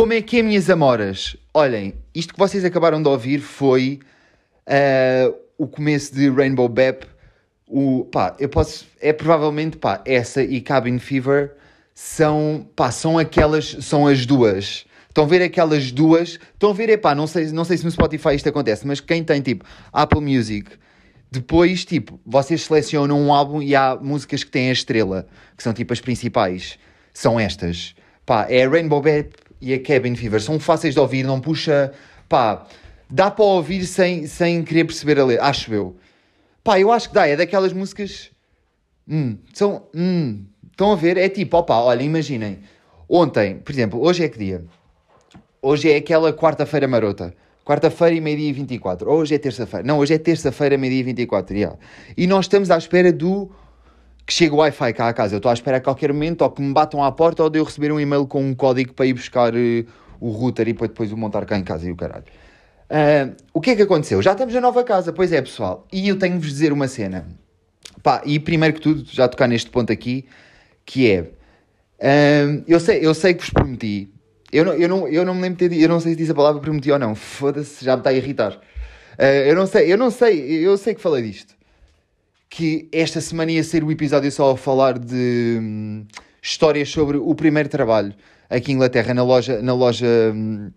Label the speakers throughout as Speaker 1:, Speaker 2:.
Speaker 1: Como é que é, minhas amoras? Olhem, isto que vocês acabaram de ouvir foi uh, o começo de Rainbow Bap. O, pá, eu posso. É provavelmente, pá, essa e Cabin Fever são, pá, são aquelas, são as duas. Estão a ver aquelas duas? Estão a ver, epá, não sei, não sei se no Spotify isto acontece, mas quem tem tipo Apple Music, depois, tipo, vocês selecionam um álbum e há músicas que têm a estrela, que são tipo as principais. São estas. Pá, é Rainbow Bap e a Cabin Fever. São fáceis de ouvir, não puxa. Pá, dá para ouvir sem, sem querer perceber a letra, acho eu. Pá, eu acho que dá, é daquelas músicas. Hum, são. Hum, estão a ver? É tipo, opá, olha, imaginem. Ontem, por exemplo, hoje é que dia? Hoje é aquela quarta-feira marota. Quarta-feira e meio-dia e 24. Ou hoje é terça-feira. Não, hoje é terça-feira, meio-dia e 24. Yeah. E nós estamos à espera do que chegue o Wi-Fi cá à casa. Eu estou à espera a qualquer momento ou que me batam à porta ou de eu receber um e-mail com um código para ir buscar uh, o router e para depois o montar cá em casa e o caralho. Uh, o que é que aconteceu? Já estamos na nova casa, pois é, pessoal. E eu tenho-vos dizer uma cena. Pá, e primeiro que tudo, já tocar neste ponto aqui, que é. Uh, eu, sei, eu sei que vos prometi eu não, eu não, eu não me lembro de ter, eu não sei se disse a palavra prometi ou não. Foda-se, já me está a irritar. Uh, eu não sei, eu não sei, eu sei que falei disto. Que esta semana ia ser o episódio só a falar de hum, histórias sobre o primeiro trabalho aqui em Inglaterra, na loja, na loja, hum,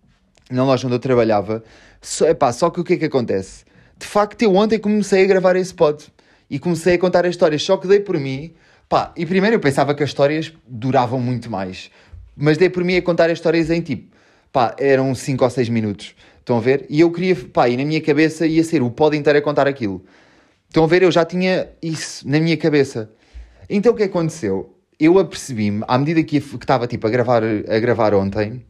Speaker 1: na loja onde eu trabalhava. Só, epá, só que o que é que acontece? De facto, eu ontem comecei a gravar esse pod e comecei a contar as histórias, só que dei por mim. Pá, e primeiro eu pensava que as histórias duravam muito mais. Mas dei por mim a contar as histórias em tipo, pá, eram 5 ou 6 minutos. Estão a ver? E eu queria, pá, e na minha cabeça ia ser o pod inteiro a contar aquilo. Estão a ver? Eu já tinha isso na minha cabeça. Então o que aconteceu? Eu apercebi-me, à medida que estava tipo a gravar, a gravar ontem,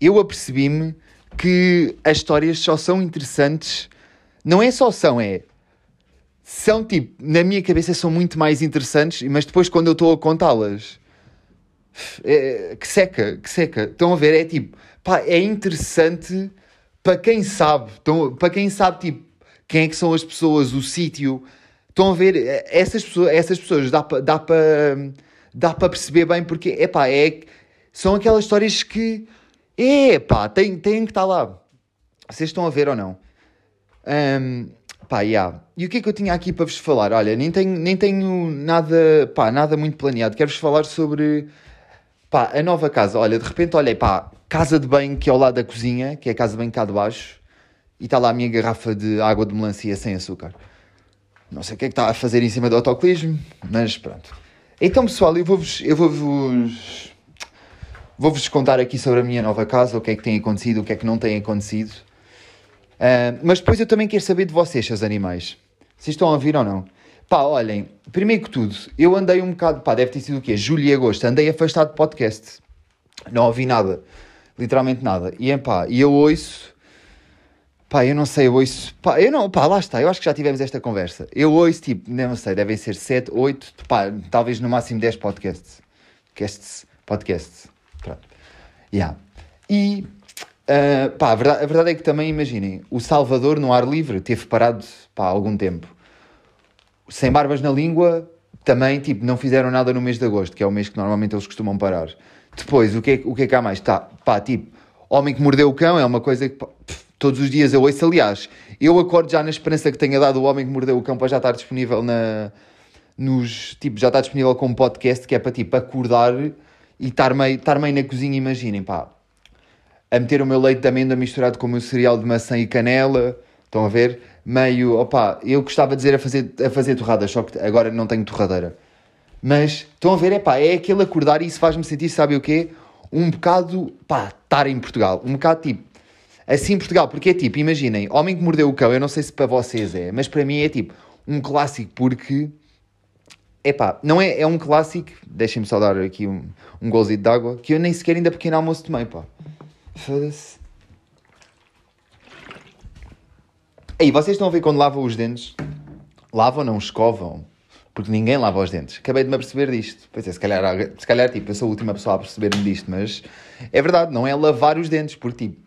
Speaker 1: eu apercebi-me que as histórias só são interessantes. Não é só são, é. São tipo, na minha cabeça são muito mais interessantes, mas depois quando eu estou a contá-las, é, que seca, que seca. Estão a ver? É tipo, pá, é interessante para quem sabe. Para quem sabe, tipo, quem é que são as pessoas, o sítio. Estão a ver? É, essas pessoas, essas pessoas dá para dá para dá para perceber bem porque, é pá, é, são aquelas histórias que, é pá, têm, têm que estar lá. Vocês estão a ver ou não? Um, pá, yeah. E o que é que eu tinha aqui para vos falar? Olha, nem tenho, nem tenho nada, pá, nada muito planeado. Quero-vos falar sobre Pá, a nova casa, olha, de repente olhei, pá, casa de banho que é ao lado da cozinha, que é a casa de banho cá de baixo, e está lá a minha garrafa de água de melancia sem açúcar. Não sei o que é que está a fazer em cima do autoclismo, mas pronto. Então, pessoal, eu vou-vos eu vou-vos vou-vos contar aqui sobre a minha nova casa, o que é que tem acontecido, o que é que não tem acontecido. Uh, mas depois eu também quero saber de vocês, seus animais. Vocês estão a ouvir ou não? Pá, olhem, primeiro que tudo, eu andei um bocado, pá, deve ter sido o quê? Julho e agosto, andei afastado de podcast. Não ouvi nada, literalmente nada. E pá, e eu ouço, pá, eu não sei, eu ouço, pá, eu não, pá, lá está, eu acho que já tivemos esta conversa. Eu ouço, tipo, não sei, devem ser 7, 8, pá, talvez no máximo 10 podcasts. Podcasts, podcasts, pronto. Yeah. E, uh, pá, a verdade, a verdade é que também, imaginem, o Salvador no ar livre teve parado, pá, algum tempo sem barbas na língua, também, tipo, não fizeram nada no mês de agosto, que é o mês que normalmente eles costumam parar. Depois, o que é, o que, é que há mais? Tá, pá, tipo, Homem que Mordeu o Cão é uma coisa que pá, todos os dias eu ouço. Aliás, eu acordo já na esperança que tenha dado o Homem que Mordeu o Cão para já estar disponível na, nos, tipo, já está disponível como podcast, que é para, tipo, acordar e estar meio, estar meio na cozinha, imaginem, pá. A meter o meu leite de amêndoa misturado com o meu cereal de maçã e canela, estão a ver? meio, opá, eu gostava de dizer a fazer, a fazer torradas, só que agora não tenho torradeira. Mas estão a ver, é pá, é aquele acordar e isso faz-me sentir, sabe o quê? Um bocado, pá, estar em Portugal. Um bocado tipo, assim Portugal, porque é tipo, imaginem, Homem que Mordeu o Cão, eu não sei se para vocês é, mas para mim é tipo um clássico porque, é pá, não é, é um clássico, deixem-me só dar aqui um, um golzinho de água, que eu nem sequer ainda pequeno almoço tomei, pá. Foda-se. Aí, vocês estão a ver quando lavam os dentes? Lavam, não escovam. Porque ninguém lava os dentes. Acabei de me aperceber disto. Pois é, se calhar, se calhar tipo, eu sou a última pessoa a perceber-me disto, mas é verdade, não é lavar os dentes, porque tipo,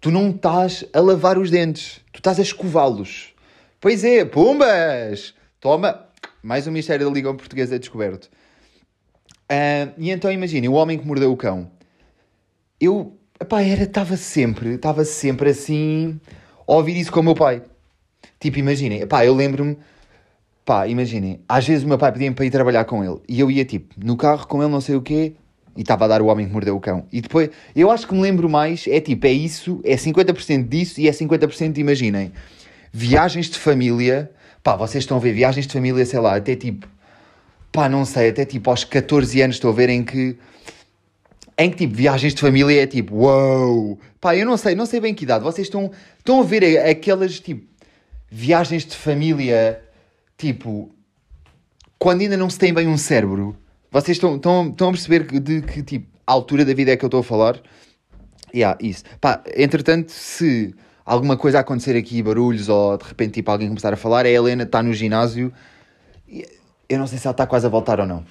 Speaker 1: tu não estás a lavar os dentes, tu estás a escová-los. Pois é, pumbas! Toma! Mais um mistério da Liga Portuguesa descoberto. Uh, e então imaginem, o homem que mordeu o cão. eu, pá, era, estava sempre, estava sempre assim, a ouvir isso com o meu pai. Tipo, imaginem, pá, eu lembro-me, pá, imaginem, às vezes o meu pai pedia-me para ir trabalhar com ele, e eu ia, tipo, no carro com ele, não sei o quê, e estava a dar o homem que mordeu o cão. E depois, eu acho que me lembro mais, é tipo, é isso, é 50% disso e é 50% de, imaginem, viagens de família, pá, vocês estão a ver viagens de família, sei lá, até tipo, pá, não sei, até tipo aos 14 anos estou a ver em que, em que tipo, viagens de família é tipo, uau, wow! pá, eu não sei, não sei bem que idade, vocês estão, estão a ver aquelas, tipo, viagens de família, tipo, quando ainda não se tem bem um cérebro, vocês estão, a perceber de que tipo, altura da vida é que eu estou a falar? Yeah, isso. Pá, entretanto, se alguma coisa acontecer aqui, barulhos, ou de repente tipo, alguém começar a falar, a Helena está no ginásio. Eu não sei se ela está quase a voltar ou não.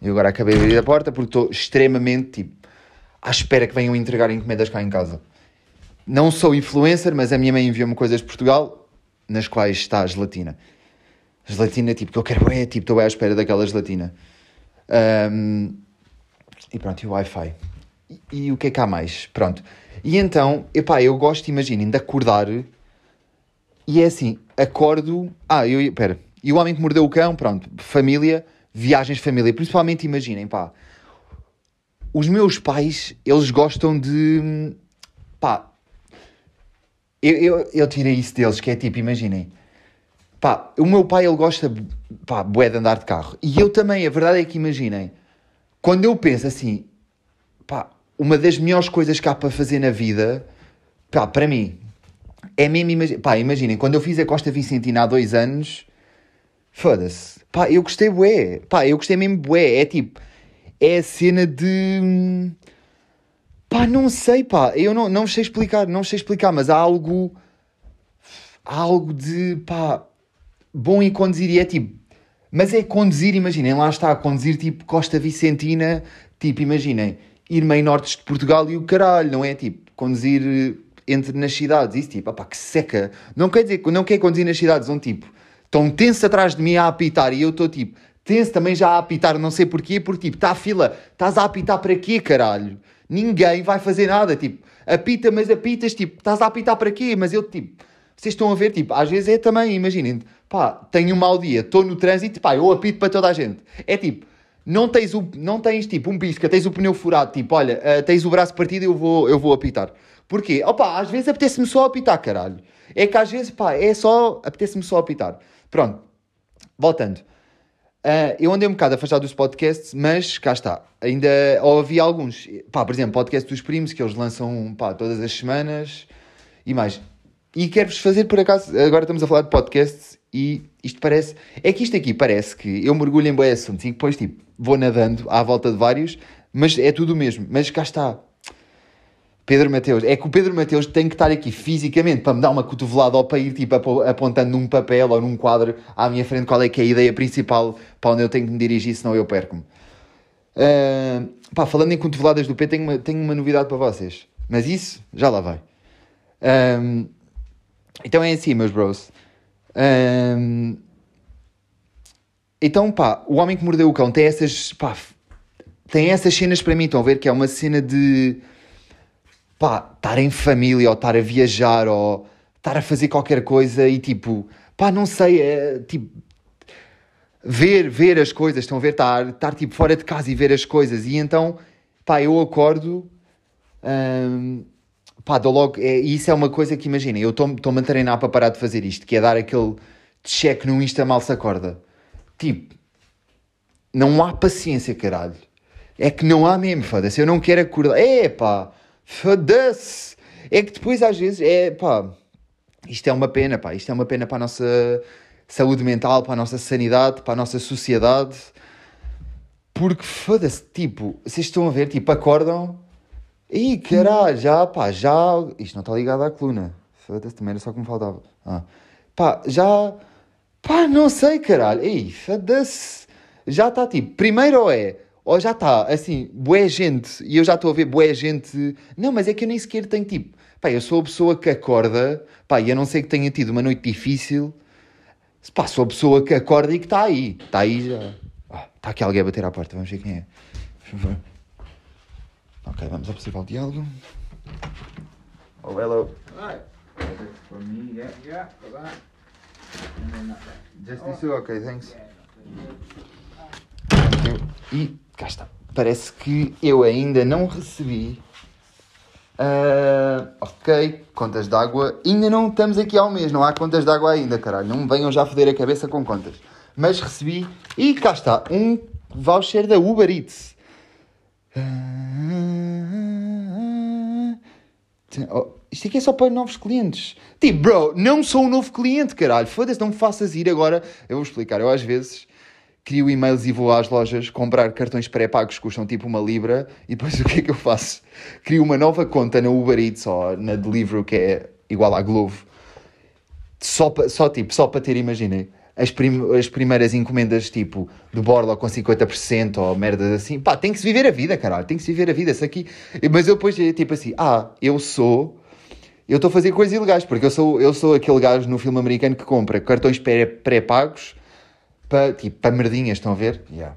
Speaker 1: Eu agora acabei de abrir a porta porque estou extremamente tipo, à espera que venham entregar encomendas cá em casa. Não sou influencer, mas a minha mãe enviou-me coisas de Portugal nas quais está gelatina. Gelatina, tipo, que eu quero é, tipo, estou à espera daquela gelatina. Um, e pronto, e o Wi-Fi. E, e, o que é que há mais? Pronto. E então, epá, eu gosto, imaginem, de acordar e é assim, acordo... Ah, eu... Espera. E o Homem que Mordeu o Cão, pronto, família, viagens de família. Principalmente, imaginem, pá, os meus pais, eles gostam de... Pá, eu, eu, eu tirei isso deles, que é tipo, imaginem Pá, o meu pai, ele gosta, pá, bué de andar de carro. E eu também, a verdade é que imaginem, quando eu penso assim, pá, uma das melhores coisas que há para fazer na vida, pá, para mim, é mesmo, imagi pá, imaginem, quando eu fiz a Costa Vicentina há dois anos, foda-se, pá, eu gostei bué, pá, eu gostei mesmo bué, é tipo, é a cena de, pá, não sei, pá, eu não, não sei explicar, não sei explicar, mas há algo, há algo de, pá, bom em conduzir e é tipo. Mas é conduzir, imaginem, lá está, conduzir tipo Costa Vicentina, tipo, imaginem, ir meio norte de Portugal e o caralho, não é? Tipo, conduzir eh, entre nas cidades, isso tipo, opá, que seca. Não quer dizer, não quer conduzir nas cidades, um tipo, estão tenso atrás de mim a apitar e eu estou tipo, tenso também já a apitar, não sei porquê, porque tipo, está a fila, estás a apitar para quê, caralho? Ninguém vai fazer nada, tipo, apita, mas apitas, tipo, estás a apitar para quê? Mas eu tipo vocês estão a ver, tipo, às vezes é também, imaginem, pá, tenho um mau dia, estou no trânsito, pá, eu apito para toda a gente. É tipo, não tens, o, não tens tipo um pisca, tens o pneu furado, tipo, olha, uh, tens o braço partido, eu vou, eu vou apitar. Porquê? Opa, às vezes apetece-me só apitar, caralho. É que às vezes, pá, é só, apetece-me só apitar. Pronto, voltando. Uh, eu andei um bocado afastado dos podcasts, mas cá está. Ainda ouvi alguns. Pá, por exemplo, podcast dos primos, que eles lançam pá, todas as semanas. E mais, e quero-vos fazer, por acaso, agora estamos a falar de podcasts e isto parece. É que isto aqui parece que eu mergulho em boi assuntos e depois, tipo, vou nadando à volta de vários, mas é tudo o mesmo. Mas cá está. Pedro Mateus. É que o Pedro Mateus tem que estar aqui fisicamente para me dar uma cotovelada ou para ir, tipo, apontando num papel ou num quadro à minha frente qual é que é a ideia principal para onde eu tenho que me dirigir, senão eu perco-me. Uh, pá, falando em cotoveladas do P, tenho uma, tenho uma novidade para vocês. Mas isso, já lá vai. Um, então é assim, meus bros. Um... Então, pá, o Homem que Mordeu o Cão tem essas, pá, tem essas cenas para mim, estão a ver? Que é uma cena de, pá, estar em família, ou estar a viajar, ou estar a fazer qualquer coisa e tipo, pá, não sei, é, tipo, ver, ver as coisas, estão a ver, estar, estar tipo fora de casa e ver as coisas, e então, pá, eu acordo, um, pá, dou logo. É, isso é uma coisa que imaginem, eu estou-me a treinar para parar de fazer isto, que é dar aquele check no Insta mal se acorda. Tipo, não há paciência, caralho. É que não há mesmo, foda-se. Eu não quero acordar. É pá, foda-se. É que depois às vezes é pá, isto é uma pena, pá. Isto é uma pena para a nossa saúde mental, para a nossa sanidade, para a nossa sociedade. Porque foda-se, tipo, vocês estão a ver, tipo, acordam Ih, caralho, já, pá, já. Isto não está ligado à coluna. Foda-se, também era só que me faltava. Ah. Pá, já. Pá, não sei, caralho. Ih, foda-se. Já está tipo. Primeiro ou é. Ou já está, assim, boé gente. E eu já estou a ver boé gente. Não, mas é que eu nem sequer tenho tipo. Pá, eu sou a pessoa que acorda. Pá, e a não ser que tenha tido uma noite difícil. Pá, sou a pessoa que acorda e que está aí. Está aí já. Ah, está aqui alguém a bater à porta. Vamos ver quem é. Ok, vamos ao possível diálogo. Oh, hello.
Speaker 2: Right.
Speaker 1: For me, yeah.
Speaker 2: Yeah, there.
Speaker 1: Just this? Ok, thanks.
Speaker 2: Yeah,
Speaker 1: Thank you. E cá está. Parece que eu ainda não recebi. Ah, ok, contas de água. Ainda não estamos aqui ao mês, não há contas de água ainda, caralho. Não me venham já foder a cabeça com contas. Mas recebi. E cá está, um voucher da Uber Eats. Oh, isto aqui é só para novos clientes. Tipo, bro, não sou um novo cliente, caralho. Foda-se, não me faças ir agora. Eu vou explicar. Eu às vezes crio e-mails e vou às lojas comprar cartões pré-pagos que custam tipo uma libra e depois o que é que eu faço? Crio uma nova conta na Uber Eats ou na Deliveroo que é igual à Glovo só, só tipo, só para ter, imaginem, as, prim- as primeiras encomendas tipo de borla com 50% ou merdas assim, pá, tem que se viver a vida, caralho, tem que se viver a vida, isso aqui, mas eu depois é tipo assim, ah, eu sou eu estou a fazer coisas ilegais, porque eu sou, eu sou aquele gajo no filme americano que compra cartões pré- pré-pagos para, tipo, merdinhas, estão a ver? Yeah.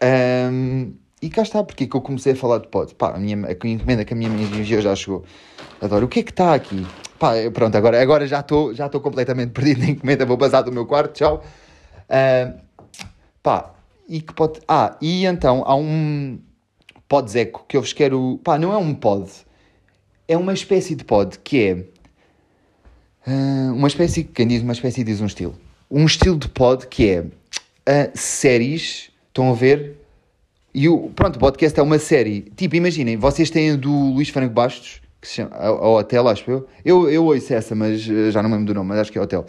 Speaker 1: Ahm, e cá está, porque é que eu comecei a falar de pod. Pá, a, minha, a encomenda que a minha mãe enviou já chegou. Adoro. O que é que está aqui? Pá, pronto, agora, agora já estou já completamente perdido na encomenda, vou passar do meu quarto, tchau. Ahm, pá, e que pode... Ah, e então há um podzeco que eu vos quero... Pá, não é um pod, é uma espécie de pod que é... ah, uma espécie, quem diz uma espécie diz um estilo. Um estilo de pod que é ah, séries, estão a ver? E o, pronto, o podcast é uma série. Tipo, imaginem, vocês têm do Luís Franco Bastos, que se chama a, a Hotel, acho eu. Eu, eu ouço essa, mas ah, já não me lembro do nome, mas acho que é Hotel.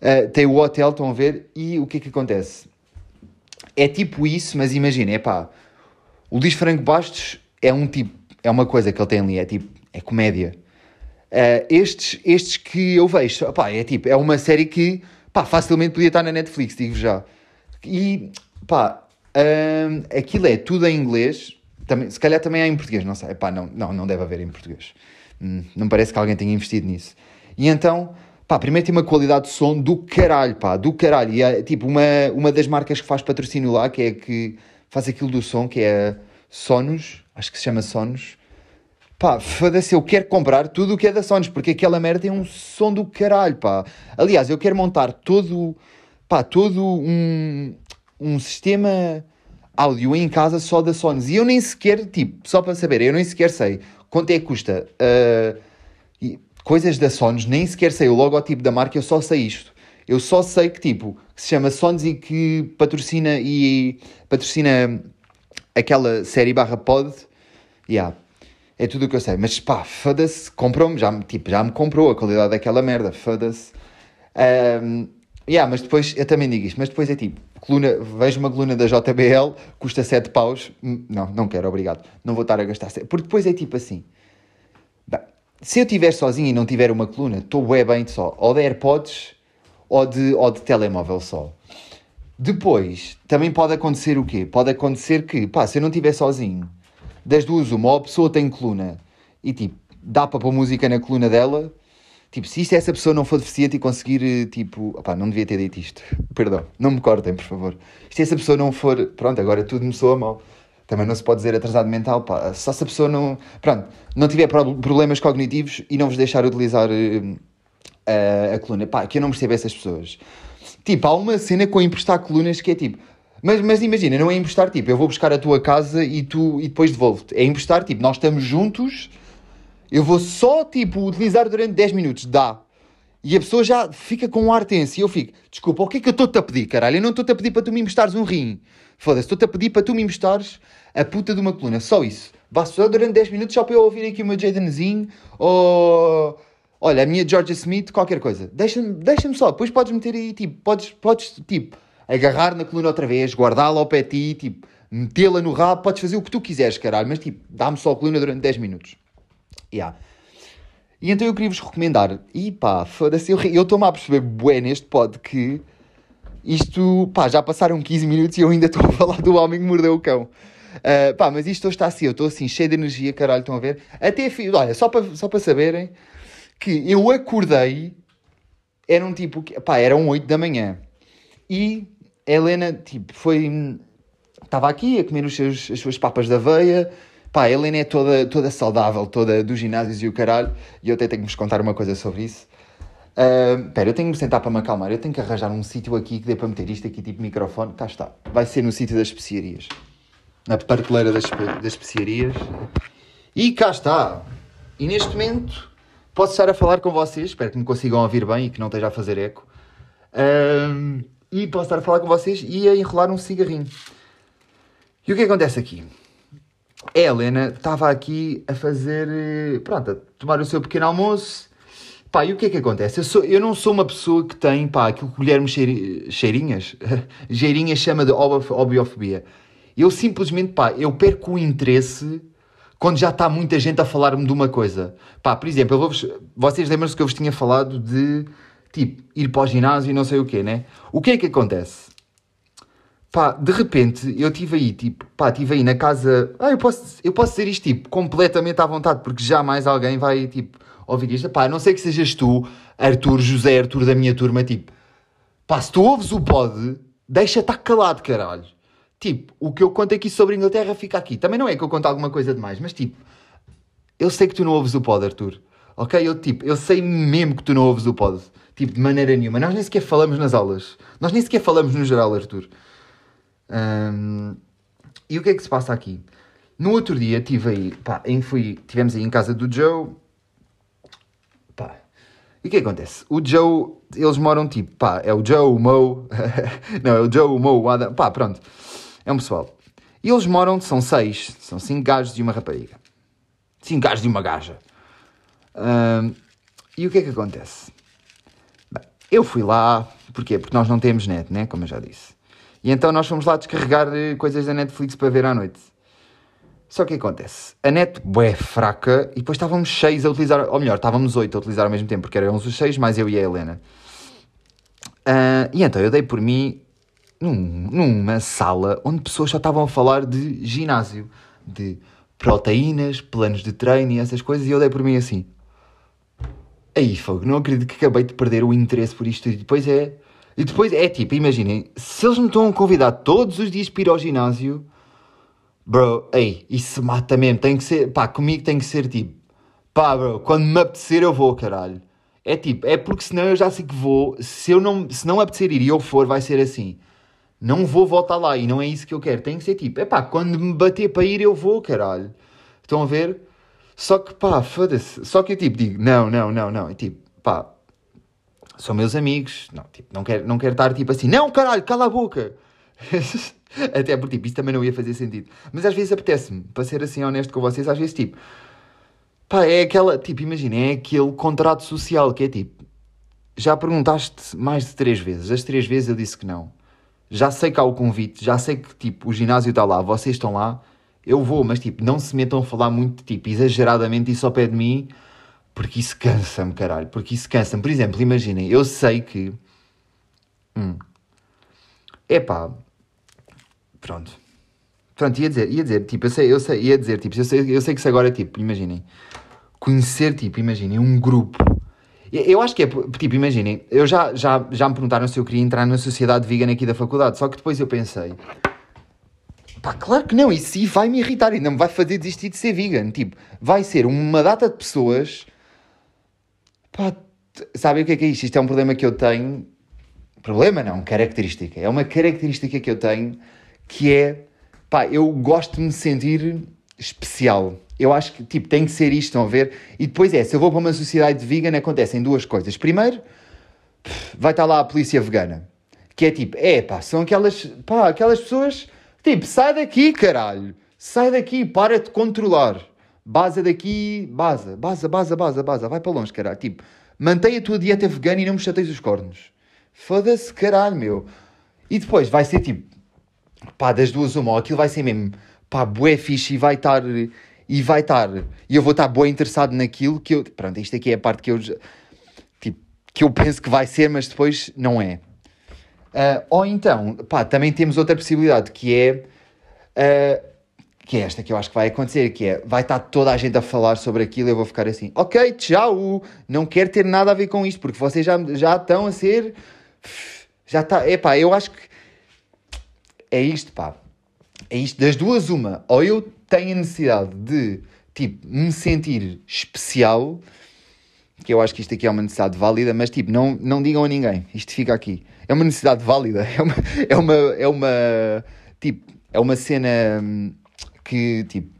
Speaker 1: Ah, tem o Hotel, estão a ver? E o que é que acontece? É tipo isso, mas imaginem, é pá, o Luís Franco Bastos é um tipo, é uma coisa que ele tem ali, é tipo, é comédia. Uh, estes, estes que eu vejo, pá, é tipo, é uma série que, pá, facilmente podia estar na Netflix, digo já. E, pá, hum, aquilo é tudo em inglês, também, se calhar também há em português, não sei, pá, não, não, não deve haver em português. Hum, não parece que alguém tenha investido nisso. E então, pá, primeiro tem uma qualidade de som do caralho, pá, do caralho. E é, tipo, uma, uma das marcas que faz patrocínio lá, que é que faz aquilo do som, que é Sonos, acho que se chama Sonos. Pá, foda-se, eu quero comprar tudo o que é da Sonos, porque aquela merda tem um som do caralho, pá. Aliás, eu quero montar todo, pá, todo um, um sistema áudio em casa só da Sonos. E eu nem sequer, tipo, só para saber, eu nem sequer sei quanto é que custa uh, coisas da Sonos, nem sequer sei o logotipo da marca, eu só sei isto. Eu só sei que, tipo, que se chama Sonos e que patrocina e patrocina aquela série barra pod. Yeah. É tudo o que eu sei. Mas pá, foda-se, comprou-me, já, tipo, já me comprou a qualidade daquela merda, foda-se. Um, yeah, mas depois, eu também digo isto, mas depois é tipo, coluna, vejo uma coluna da JBL, custa 7 paus, Hum, não, não quero, obrigado, não vou estar a gastar 7, porque depois é tipo assim, Bem, se eu estiver sozinho e não tiver uma coluna, estou bué bem só, ou de AirPods, ou de, ou de telemóvel só. Depois, também pode acontecer o quê? Pode acontecer que, pá, se eu não estiver sozinho, das duas, uma, ou a pessoa tem coluna e tipo, dá para pôr música na coluna dela. Tipo, se isto essa pessoa não for deficiente e conseguir, eh, tipo, opá, não devia ter dito isto, perdão, não me cortem, por favor. Se essa pessoa não for, pronto, agora tudo me soa mal. Também não se pode dizer atrasado mental, pá, só se a pessoa não, pronto, não tiver pro- problemas cognitivos e não vos deixar utilizar eh, a, a coluna, pá, que eu não percebo essas pessoas. Tipo, há uma cena com emprestar colunas que é tipo, mas, mas imagina, não é emprestar tipo, eu vou buscar a tua casa e tu e depois devolvo-te. É emprestar tipo, nós estamos juntos, eu vou só tipo utilizar durante 10 minutos, dá. E a pessoa já fica com um ar tenso e eu fico, desculpa, o que é que eu estou-te a pedir, caralho? Eu não estou-te a pedir para tu me emprestares um rim. Foda-se, estou-te a pedir para tu me emprestares a puta de uma coluna, só isso. Vá só durante 10 minutos só para eu ouvir aqui o meu Jadenzinho ou... Olha, a minha Georgia Smith, qualquer coisa. Deixa-me deixa só, depois podes meter aí, tipo, podes, podes, tipo, agarrar na coluna outra vez, guardá-la ao pé de ti, tipo, metê-la no rabo, podes fazer o que tu quiseres, caralho, mas tipo, dá-me só a coluna durante 10 minutos. Yeah. E então eu queria vos recomendar, e pá, foda-se, eu estou-me a perceber bué neste pod que isto, pá, já passaram 15 minutos e eu ainda estou a falar do homem que mordeu o cão. Ah, pá, mas isto hoje está assim, eu estou assim, cheio de energia, caralho, estão a ver? Até, olha, só para só para saberem que eu acordei, eram tipo, pá, eram 8 da manhã. E a Helena, tipo, foi. Estava aqui a comer os seus, as suas papas de aveia, Pá, a Helena é toda, toda saudável, toda dos ginásios e o caralho, e eu até tenho que vos contar uma coisa sobre isso. Uh, pera, eu tenho que me sentar para me acalmar, eu tenho que arranjar um sítio aqui que dê para meter isto aqui, tipo microfone. Cá está. Vai ser no sítio das especiarias. Na prateleira das, das especiarias. E cá está. E neste momento posso estar a falar com vocês, espero que me consigam ouvir bem e que não esteja a fazer eco. E posso estar a falar com vocês e a enrolar um cigarrinho. E o que acontece aqui? A Helena estava aqui a fazer, eh, pronto, a tomar o seu pequeno almoço. Pá, e o que é que acontece? Eu, sou, eu não sou uma pessoa que tem, pá, aquilo que o Guilherme cheir, Cheirinhas, Cheirinhas chama de obiofobia. Eu simplesmente, pá, eu perco o interesse quando já está muita gente a falar-me de uma coisa. Pá, por exemplo, eu vou vocês lembram-se que eu vos tinha falado de, tipo, ir para o ginásio e não sei o quê, né? O que é que acontece? Pá, de repente, eu estive aí, tipo, pá, estive aí na casa. Ah, eu posso, eu posso dizer isto, tipo, completamente à vontade, porque jamais alguém vai, tipo, ouvir isto. Pá, não sei que sejas tu, Arthur, José, Arthur da minha turma, tipo, pá, se tu ouves o pod, deixa estar calado, caralho. Tipo, o que eu conto aqui sobre a Inglaterra fica aqui. Também não é que eu conto alguma coisa demais, mas tipo, eu sei que tu não ouves o pod, Arthur. Ok? Eu, tipo, eu sei mesmo que tu não ouves o pod. Tipo, de maneira nenhuma. Nós nem sequer falamos nas aulas. Nós nem sequer falamos no geral, Arthur. Um, e o que é que se passa aqui? No outro dia tive aí, pá, em fui, tivemos aí em casa do Joe. Pá, e o que, é acontece? O Joe, eles moram tipo, pá, é o Joe, o Mo, não, é o Joe, o Mo, o Adam, pá, pronto, é um pessoal. E eles moram, são seis, são cinco gajos e uma rapariga. Cinco gajos e uma gaja. Um, e o que é que acontece? Bem, eu fui lá, porquê? Porque nós não temos net, né? Como eu já disse. E então nós fomos lá descarregar eh, coisas da Netflix para ver à noite. Só que acontece? A net é fraca e depois estávamos seis a utilizar, ou melhor, estávamos oito a utilizar ao mesmo tempo, porque eram os seis, mais eu e a Helena. Uh, e então eu dei por mim num, numa sala onde pessoas só estavam a falar de ginásio, de proteínas, planos de treino e essas coisas, e eu dei por mim assim. Aí, fogo, não acredito que acabei de perder o interesse por isto. E depois é e depois é tipo, imaginem, se eles me estão a convidar todos os dias para ir ao ginásio, bro, ei, isso mata mesmo. Tem que ser, pá, comigo tem que ser tipo, pá, bro, quando me apetecer eu vou, caralho. É tipo, é porque senão eu já sei que vou, se eu não, se não apetecer ir e eu for, vai ser assim. Não vou voltar lá e não é isso que eu quero. Tem que ser tipo, é pá, quando me bater para ir eu vou, caralho. Estão a ver? Só que pá, foda-se. Só que eu tipo digo, não, não, não, não. É tipo, pá, são meus amigos, não, tipo, não quero, não quero estar tipo assim, não caralho, cala a boca. Até porque tipo, isso também não ia fazer sentido. Mas às vezes apetece-me, para ser assim honesto com vocês, às vezes tipo, pá, é aquela, tipo, imagina, é aquele contrato social que é tipo, já perguntaste mais de três vezes, as três vezes eu disse que não. Já sei que há o convite, já sei que tipo, o ginásio está lá, vocês estão lá, eu vou, mas tipo, não se metam a falar muito, tipo, exageradamente isso ao pé de mim porque isso cansa-me, caralho. Porque isso cansa-me. Por exemplo, imaginem, eu sei que. Hum. Epá. Pronto. Pronto, ia dizer, ia dizer, tipo, eu sei, eu sei, ia dizer, tipo, eu sei, eu sei que se agora, tipo, imaginem, conhecer, tipo, imaginem, um grupo. Eu acho que é, tipo, imaginem, eu já, já, já me perguntaram se eu queria entrar na sociedade vegan aqui da faculdade, só que depois eu pensei, pá, claro que não, isso vai me irritar, ainda me vai fazer desistir de ser vegan. Tipo, vai ser uma data de pessoas Pá, sabem o que é que é isto? Isto é um problema que eu tenho. Problema não, característica. É uma característica que eu tenho que é. Pá, eu gosto de me sentir especial. Eu acho que, tipo, tem que ser isto, estão a ver? E depois é, se eu vou para uma sociedade vegan, acontecem duas coisas. Primeiro, vai estar lá a polícia vegana. Que é tipo, é pá, são aquelas, pá, aquelas pessoas, tipo, sai daqui, caralho. Sai daqui, para de controlar. Baza daqui, baza, baza, baza, baza, baza, vai para longe, caralho. Tipo, mantém a tua dieta vegana e não me chateias os cornos. Foda-se, caralho, meu. E depois vai ser tipo, pá, das duas uma, ou aquilo vai ser mesmo, pá, bué fixe e vai estar, e vai estar, e eu vou estar bué interessado naquilo que eu, pronto, isto aqui é a parte que eu, tipo, que eu penso que vai ser, mas depois não é. Uh, ou então, pá, também temos outra possibilidade, que é... Uh, que é esta que eu acho que vai acontecer, que é, vai estar toda a gente a falar sobre aquilo e eu vou ficar assim, ok, tchau, não quero ter nada a ver com isto, porque vocês já, já estão a ser, já está, é pá, eu acho que é isto, pá, é isto, das duas uma, ou eu tenho a necessidade de, tipo, me sentir especial, que eu acho que isto aqui é uma necessidade válida, mas, tipo, não, não digam a ninguém, isto fica aqui. É uma necessidade válida, é uma, é uma, é uma, tipo, é uma cena hum, que, tipo,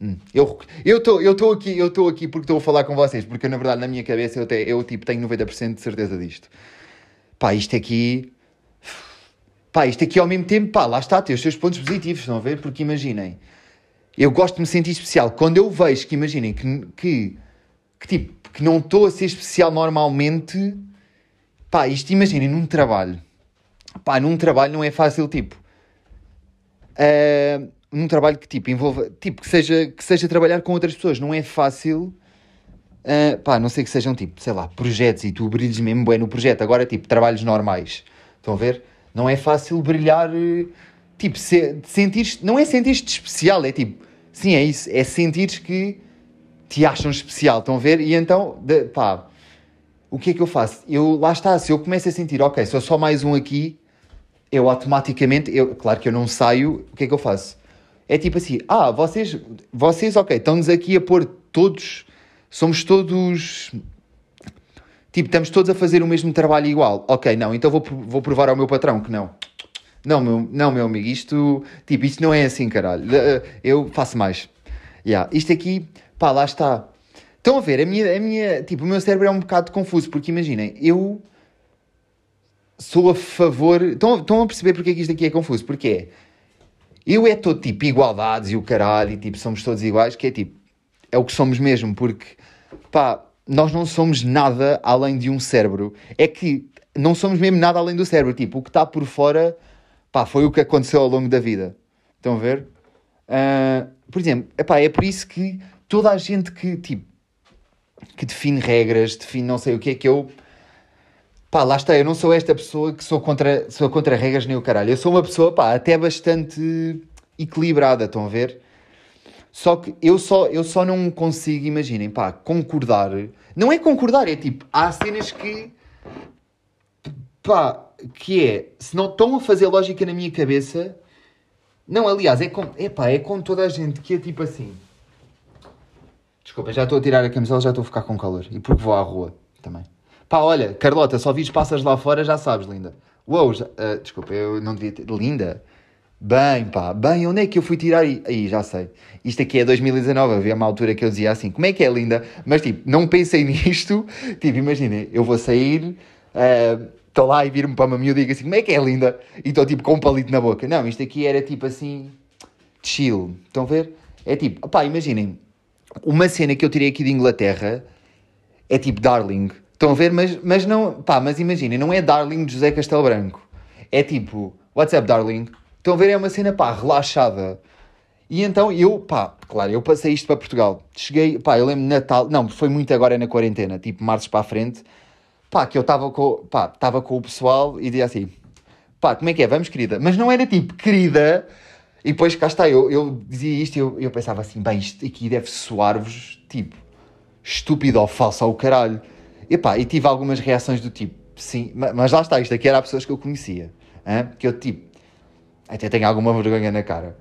Speaker 1: hum, eu estou eu eu aqui, eu estou aqui porque estou a falar com vocês, porque na verdade na minha cabeça eu, te, eu tipo, tenho 90% de certeza disto. Pá, isto aqui Pá, isto aqui ao mesmo tempo, pá, lá está, tem os seus pontos positivos, estão a ver? Porque imaginem, eu gosto de me sentir especial. Quando eu vejo que, imaginem, que, que, que tipo, que não estou a ser especial normalmente, pá, isto imaginem, num trabalho, pá, num trabalho não é fácil, tipo, uh, num trabalho que, tipo, envolva, tipo, que seja, que seja trabalhar com outras pessoas, não é fácil, uh, pá, não sei que sejam, tipo, sei lá, projetos e tu brilhes mesmo bem no projeto, agora, tipo, trabalhos normais, estão a ver? Não é fácil brilhar, eh, tipo, se, sentir não é sentir-te especial, é tipo, sim, é isso, é sentir que te acham especial, estão a ver? E então, de, pá, o que é que eu faço? Eu, lá está, se eu começo a sentir, ok, sou só mais um aqui, eu automaticamente, eu, claro que eu não saio, o que é que eu faço? É tipo assim, ah, vocês, vocês, ok, estão-nos aqui a pôr todos, somos todos Tipo, estamos todos a fazer o mesmo trabalho igual. Ok, não, então vou, vou provar ao meu patrão que não. Não, meu, não, meu amigo, isto, tipo, isto não é assim, caralho. Eh, eu faço mais. Yeah. Isto aqui, pá, lá está. Estão a ver, a minha, a minha, tipo, o meu cérebro é um bocado confuso, porque imaginem, eu sou a favor. Estão, estão a perceber porque é que isto aqui é confuso? Porque é. Eu é todo tipo igualdades e o caralho, e tipo, somos todos iguais, que é tipo, é o que somos mesmo, porque, pá, nós não somos nada além de um cérebro. É que não somos mesmo nada além do cérebro. Tipo, o que está por fora, pá, foi o que aconteceu ao longo da vida. Estão a ver? Uh, por exemplo, epá, é por isso que toda a gente que, tipo, que define regras, define não sei o que é que eu... Pá, lá está, eu não sou esta pessoa que sou contra, sou contra regras nem o caralho. Eu sou uma pessoa, pá, até bastante equilibrada, estão a ver? Só que eu só, eu só não consigo, imaginem, pá, concordar. Não é concordar, é tipo, há cenas que. pá, que é. Se não estão a fazer lógica na minha cabeça. Não, aliás, é com, é pá, é com toda a gente que é tipo assim. Desculpa, já estou a tirar a camisola, já estou a ficar com calor. E porque vou à rua também. Pá, olha, Carlota, só vi passas lá fora, já sabes, linda. Uou, já, uh, desculpa, eu não devia ter. Linda? Bem, pá, bem, onde é que eu fui tirar? Aí, já sei. Isto aqui é 2019, havia uma altura que eu dizia assim, como é que é linda? Mas, tipo, não pensei nisto. Tipo, imaginem, eu vou sair, estou uh, lá e vir-me para uma miúda e digo assim, como é que é linda? E estou, tipo, com um palito na boca. Não, isto aqui era, tipo, assim, chill. Estão a ver? É tipo, pá, imaginem, uma cena que eu tirei aqui de Inglaterra é, tipo, Darling. Estão a ver? Mas, mas não, pá, mas imaginem, não é Darling de José Castelo Branco. É tipo, what's up, Darling? Estão a ver? É uma cena, pá, relaxada. E então eu, pá, claro, eu passei isto para Portugal. Cheguei, pá, eu lembro Natal, não, foi muito agora na quarentena, tipo março para a frente, pá, que eu estava com, pá, estava com o pessoal e dizia assim, pá, como é que é? Vamos, querida. Mas não era tipo, querida, e depois cá está, eu, eu dizia isto e eu, eu pensava assim, bem, isto aqui deve soar-vos, tipo, estúpido ou falso ao caralho. E pá, e tive algumas reações do tipo, sim, mas lá está, isto aqui era pessoas que eu conhecia, hein? que eu tipo, até tenho alguma vergonha na cara.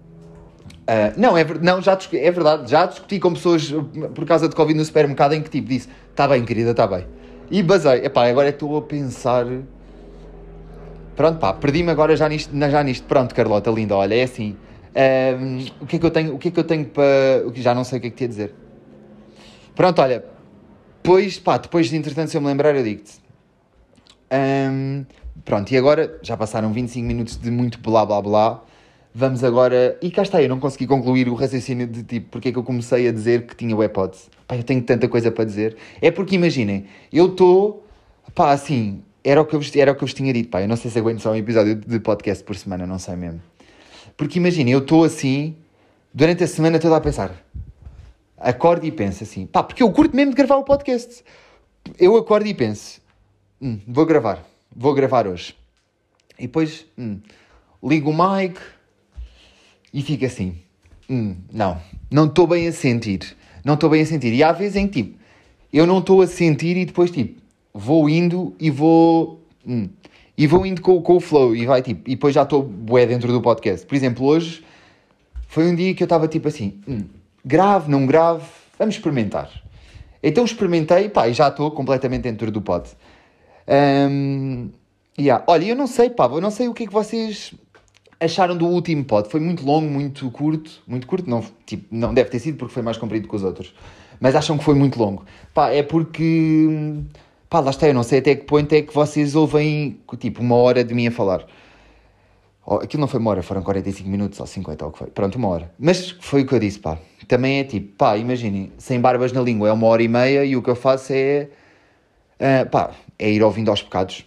Speaker 1: Uh, não, é, não já, é verdade, já discuti com pessoas por causa de Covid no supermercado em que tipo disse: está bem, querida, está bem. E basei, epá, agora estou a pensar. Pronto, pá, perdi-me agora já nisto, já nisto. Pronto, Carlota, linda, olha, é assim. Um, o que é que eu tenho, o que é que eu tenho para. Já não sei o que é que te ia dizer. Pronto, olha, depois, pá, depois de entretanto, se eu me lembrar, eu digo-te. Um, Pronto, e agora já passaram 25 minutos de muito blá blá blá. Vamos agora. E cá está, eu não consegui concluir o raciocínio de tipo porque é que eu comecei a dizer que tinha o AirPods. Pá, eu tenho tanta coisa para dizer. É porque imaginem, eu estou. Pá, assim, era o, que eu vos, era o que eu vos tinha dito, pá. Eu não sei se aguento só um episódio de podcast por semana, não sei mesmo. Porque imaginem, eu estou assim, durante a semana toda a pensar. Acordo e penso assim, pá, porque eu curto mesmo de gravar o podcast. Eu acordo e penso, hum, vou gravar vou gravar hoje. E depois hum, ligo o mic e fico assim. Hum, não, não estou bem a sentir. Não estou bem a sentir. E há vezes em que tipo, eu não estou a sentir e depois tipo, vou indo e vou. Hum, e vou indo com, com o flow e vai tipo, e depois já estou bué dentro do podcast. Por exemplo, hoje Foi um dia que eu estava tipo assim, hum, grave, não grave, vamos experimentar. Então experimentei, pá, e já estou completamente dentro do pote. Um, yeah. Olha, eu não sei, pá, eu não sei o que é que vocês acharam do último pod. Foi muito longo, muito curto. Muito curto, não, tipo, não deve ter sido porque foi mais comprido que os outros. Mas acham que foi muito longo. Pá, é porque. Pá, lá está, eu não sei até que ponto é que vocês ouvem, tipo, uma hora de mim a falar. Aquilo não foi uma hora, foram 45 minutos ou 50 ou o que foi. Pronto, uma hora. Mas foi o que eu disse, pá. Também é tipo, pá, imaginem, sem barbas na língua é uma hora e meia e o que eu faço é. Uh, pá, é ir ouvindo aos pecados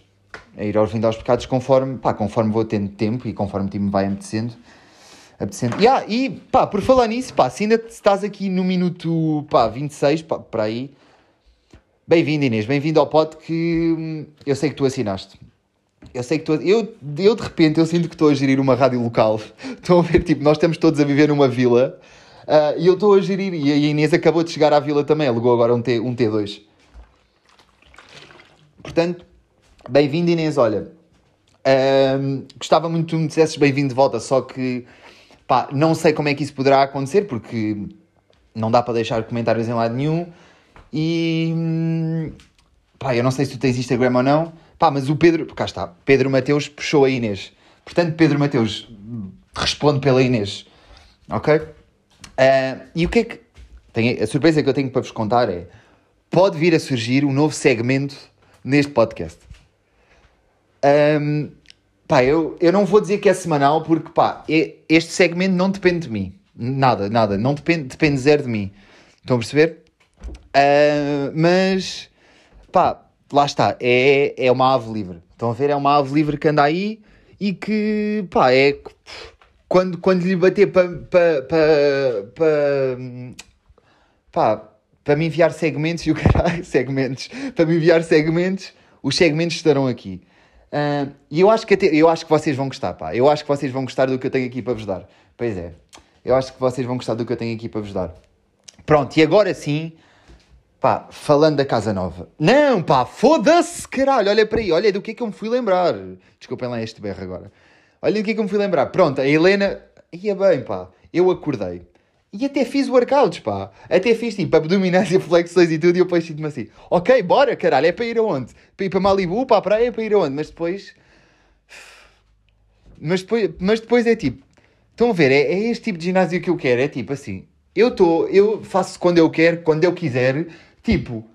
Speaker 1: é ir ouvindo aos pecados conforme, pá, conforme vou tendo tempo e conforme o time vai apetecendo. apetecendo. Yeah, e pá, por falar nisso, pá, se ainda estás aqui no minuto pá, 26, pá, para aí, bem-vindo Inês, bem-vindo ao pod que hum, eu sei que tu assinaste. Eu sei que tu, eu, eu de repente eu sinto que estou a gerir uma rádio local. Estão a ver, tipo, nós estamos todos a viver numa vila uh, e eu estou a gerir. E a Inês acabou de chegar à vila também, alugou agora um, T, um T2. Portanto, Bem-vindo, Inês. Olha, um, gostava muito que me dissesses bem-vindo de volta, só que pá, não sei como é que isso poderá acontecer, porque não dá para deixar comentários em lado nenhum. E hum, pá, eu não sei se tu tens Instagram ou não, pá, mas o Pedro, cá está, Pedro Mateus puxou a Inês. Portanto, Pedro Mateus responde pela Inês, ok? Uh, e o que é que. A surpresa que eu tenho para vos contar é: pode vir a surgir um novo segmento neste podcast. Um, pá, eu, eu não vou dizer que é semanal porque, pá, este segmento não depende de mim. Nada, nada. Não depende, depende zero de mim. Estão a perceber? Uh, mas, pá, lá está. É, é uma ave livre. Estão a ver? É uma ave livre que anda aí e que, pá, é... Quando, quando lhe bater para... para, para, para para me enviar segmentos e o caralho, segmentos, para me enviar segmentos, os segmentos estarão aqui. Uh, e eu acho, que até, eu acho que vocês vão gostar, pá. Eu acho que vocês vão gostar do que eu tenho aqui para vos dar. Pois é. Eu acho que vocês vão gostar do que eu tenho aqui para vos dar. Pronto, e agora sim, pá, falando da Casa Nova. Não, pá, foda-se, caralho, olha para aí, olha do que é que eu me fui lembrar. Desculpem lá este berro agora. Olha do que é que eu me fui lembrar. Pronto, a Helena, ia bem, pá, eu acordei. E até fiz workouts, pá. Até fiz tipo abdominais e flexões e tudo. E eu depois sinto-me assim: ok, bora, caralho, é para ir aonde? Para ir para Malibu, para a praia, é para ir aonde? Mas depois. Mas depois, mas depois é tipo: estão a ver? É, é este tipo de ginásio que eu quero. É tipo assim: eu estou, eu faço quando eu quero, quando eu quiser. Tipo,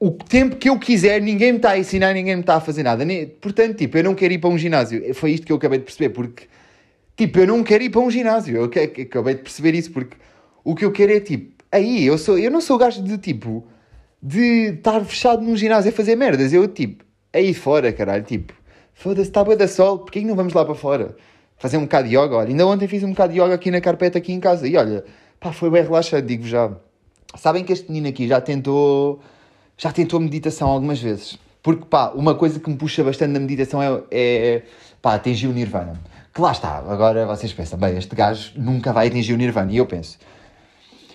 Speaker 1: o tempo que eu quiser, ninguém me está a ensinar, ninguém me está a fazer nada. Portanto, tipo, eu não quero ir para um ginásio. Foi isto que eu acabei de perceber, porque Tipo, eu não quero ir para um ginásio. Eu acabei de perceber isso porque o que eu quero é tipo, aí eu sou, eu não sou gajo de tipo de estar fechado num ginásio a fazer merdas. Eu tipo, aí fora, caralho, tipo, foda-se, está boa da sol, porquê não vamos lá para fora? Fazer um bocado de yoga, olha, ainda ontem fiz um bocado de yoga aqui na carpeta aqui em casa e olha, pá, foi bem relaxante, digo já. Sabem que este menino aqui já tentou, já tentou meditação algumas vezes. Porque, pá, uma coisa que me puxa bastante na meditação é, é pá, atingir o nirvana. Que lá está, agora vocês pensam, bem, este gajo nunca vai atingir o Nirvana. E eu penso,